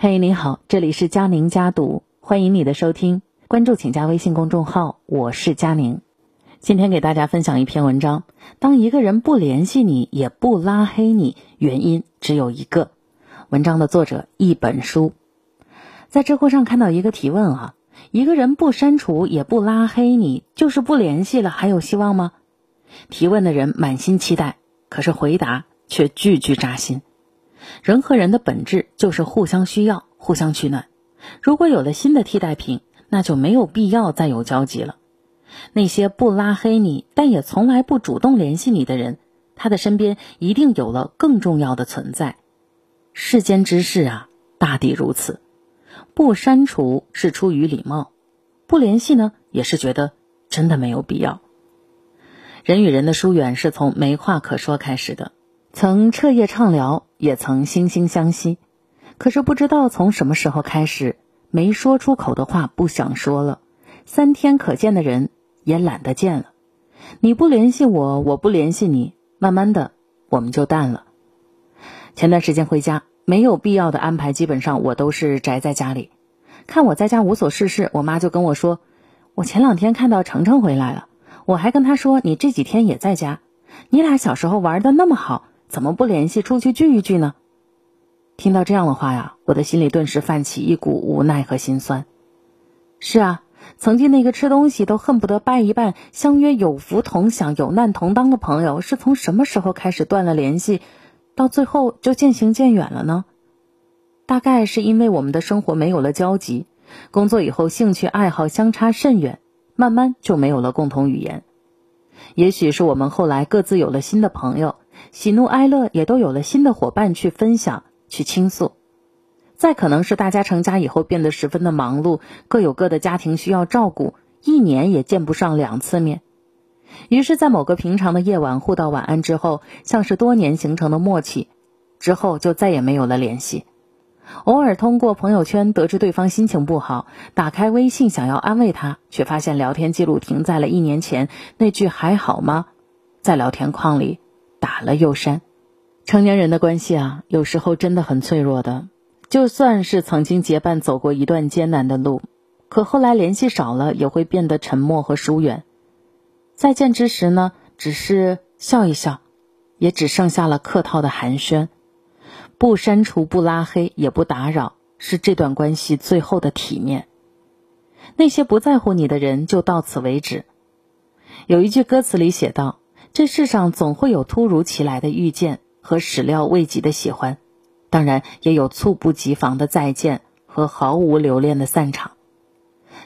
嘿，你好，这里是佳宁家读，欢迎你的收听，关注请加微信公众号，我是佳宁。今天给大家分享一篇文章，当一个人不联系你，也不拉黑你，原因只有一个。文章的作者一本书，在知乎上看到一个提问啊，一个人不删除也不拉黑你，就是不联系了，还有希望吗？提问的人满心期待，可是回答却句句扎心。人和人的本质就是互相需要、互相取暖。如果有了新的替代品，那就没有必要再有交集了。那些不拉黑你，但也从来不主动联系你的人，他的身边一定有了更重要的存在。世间之事啊，大抵如此。不删除是出于礼貌，不联系呢，也是觉得真的没有必要。人与人的疏远是从没话可说开始的。曾彻夜畅聊，也曾惺惺相惜，可是不知道从什么时候开始，没说出口的话不想说了，三天可见的人也懒得见了。你不联系我，我不联系你，慢慢的我们就淡了。前段时间回家，没有必要的安排，基本上我都是宅在家里。看我在家无所事事，我妈就跟我说：“我前两天看到程程回来了，我还跟他说你这几天也在家，你俩小时候玩的那么好。”怎么不联系出去聚一聚呢？听到这样的话呀，我的心里顿时泛起一股无奈和心酸。是啊，曾经那个吃东西都恨不得掰一半，相约有福同享、有难同当的朋友，是从什么时候开始断了联系，到最后就渐行渐远了呢？大概是因为我们的生活没有了交集，工作以后兴趣爱好相差甚远，慢慢就没有了共同语言。也许是我们后来各自有了新的朋友。喜怒哀乐也都有了新的伙伴去分享、去倾诉，再可能是大家成家以后变得十分的忙碌，各有各的家庭需要照顾，一年也见不上两次面。于是，在某个平常的夜晚互道晚安之后，像是多年形成的默契，之后就再也没有了联系。偶尔通过朋友圈得知对方心情不好，打开微信想要安慰他，却发现聊天记录停在了一年前那句“还好吗”在聊天框里。打了又删，成年人的关系啊，有时候真的很脆弱的。就算是曾经结伴走过一段艰难的路，可后来联系少了，也会变得沉默和疏远。再见之时呢，只是笑一笑，也只剩下了客套的寒暄。不删除、不拉黑、也不打扰，是这段关系最后的体面。那些不在乎你的人，就到此为止。有一句歌词里写道。这世上总会有突如其来的遇见和始料未及的喜欢，当然也有猝不及防的再见和毫无留恋的散场。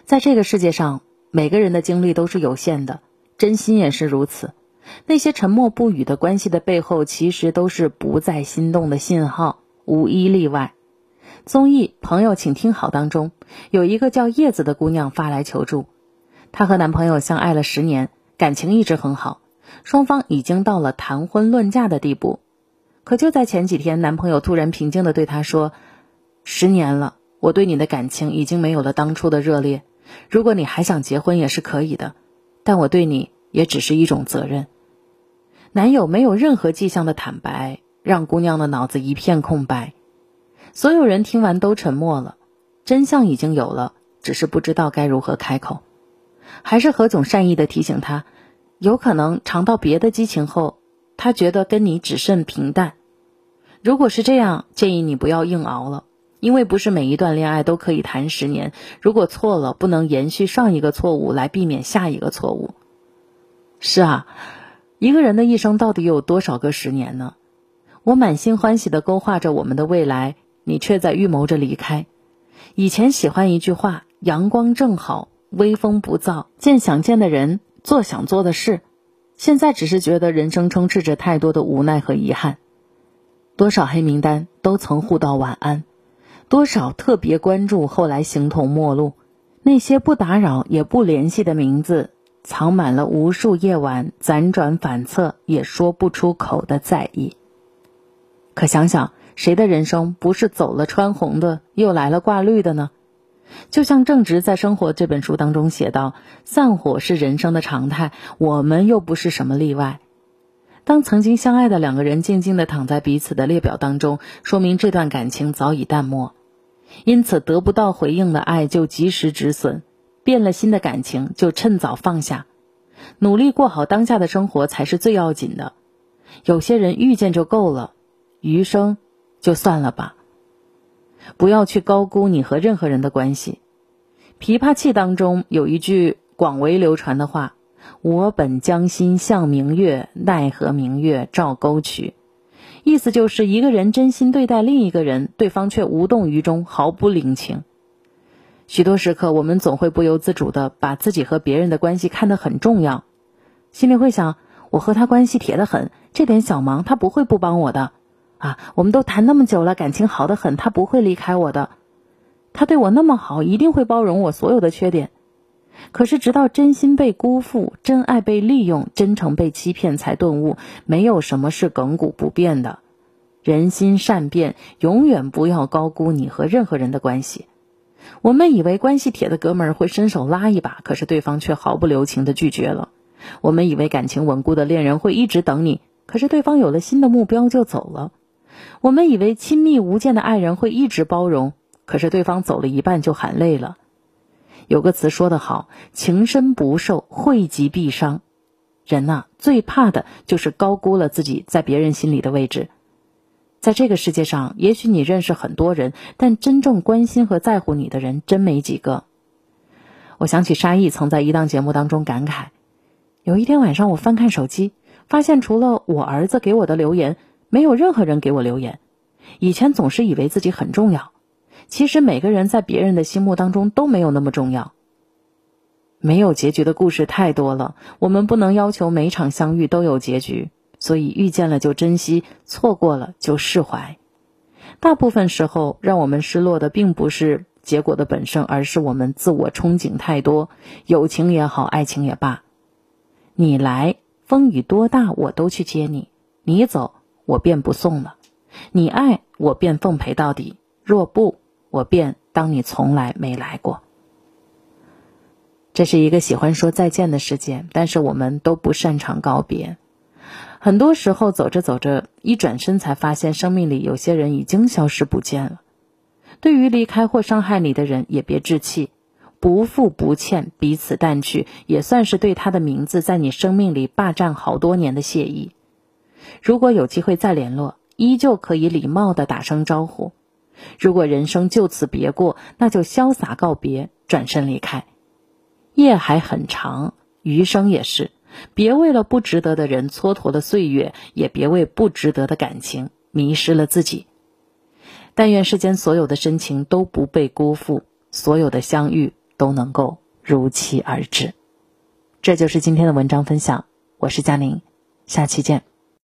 在这个世界上，每个人的精力都是有限的，真心也是如此。那些沉默不语的关系的背后，其实都是不再心动的信号，无一例外。综艺《朋友，请听好》当中，有一个叫叶子的姑娘发来求助，她和男朋友相爱了十年，感情一直很好。双方已经到了谈婚论嫁的地步，可就在前几天，男朋友突然平静地对她说：“十年了，我对你的感情已经没有了当初的热烈。如果你还想结婚也是可以的，但我对你也只是一种责任。”男友没有任何迹象的坦白，让姑娘的脑子一片空白。所有人听完都沉默了，真相已经有了，只是不知道该如何开口。还是何炅善意的提醒他。有可能尝到别的激情后，他觉得跟你只剩平淡。如果是这样，建议你不要硬熬了，因为不是每一段恋爱都可以谈十年。如果错了，不能延续上一个错误来避免下一个错误。是啊，一个人的一生到底有多少个十年呢？我满心欢喜的勾画着我们的未来，你却在预谋着离开。以前喜欢一句话：阳光正好，微风不燥，见想见的人。做想做的事，现在只是觉得人生充斥着太多的无奈和遗憾。多少黑名单都曾互道晚安，多少特别关注后来形同陌路。那些不打扰也不联系的名字，藏满了无数夜晚辗转反侧也说不出口的在意。可想想，谁的人生不是走了穿红的，又来了挂绿的呢？就像正直在生活这本书当中写道：“散伙是人生的常态，我们又不是什么例外。当曾经相爱的两个人静静地躺在彼此的列表当中，说明这段感情早已淡漠。因此得不到回应的爱就及时止损，变了心的感情就趁早放下，努力过好当下的生活才是最要紧的。有些人遇见就够了，余生就算了吧。不要去高估你和任何人的关系。《琵琶器》当中有一句广为流传的话：“我本将心向明月，奈何明月照沟渠。”意思就是一个人真心对待另一个人，对方却无动于衷，毫不领情。许多时刻，我们总会不由自主的把自己和别人的关系看得很重要，心里会想：我和他关系铁得很，这点小忙他不会不帮我的。啊，我们都谈那么久了，感情好得很，他不会离开我的。他对我那么好，一定会包容我所有的缺点。可是，直到真心被辜负，真爱被利用，真诚被欺骗，才顿悟：没有什么是亘古不变的。人心善变，永远不要高估你和任何人的关系。我们以为关系铁的哥们儿会伸手拉一把，可是对方却毫不留情的拒绝了。我们以为感情稳固的恋人会一直等你，可是对方有了新的目标就走了。我们以为亲密无间的爱人会一直包容。可是对方走了一半就喊累了。有个词说得好：“情深不寿，惠及必伤。”人呐，最怕的就是高估了自己在别人心里的位置。在这个世界上，也许你认识很多人，但真正关心和在乎你的人真没几个。我想起沙溢曾在一档节目当中感慨：有一天晚上，我翻看手机，发现除了我儿子给我的留言，没有任何人给我留言。以前总是以为自己很重要。其实每个人在别人的心目当中都没有那么重要。没有结局的故事太多了，我们不能要求每场相遇都有结局，所以遇见了就珍惜，错过了就释怀。大部分时候，让我们失落的并不是结果的本身，而是我们自我憧憬太多。友情也好，爱情也罢，你来，风雨多大我都去接你；你走，我便不送了。你爱我，便奉陪到底；若不，我便当你从来没来过。这是一个喜欢说再见的世界，但是我们都不擅长告别。很多时候走着走着，一转身才发现生命里有些人已经消失不见了。对于离开或伤害你的人，也别置气，不负不欠，彼此淡去，也算是对他的名字在你生命里霸占好多年的谢意。如果有机会再联络，依旧可以礼貌的打声招呼。如果人生就此别过，那就潇洒告别，转身离开。夜还很长，余生也是。别为了不值得的人蹉跎了岁月，也别为不值得的感情迷失了自己。但愿世间所有的深情都不被辜负，所有的相遇都能够如期而至。这就是今天的文章分享，我是佳宁，下期见。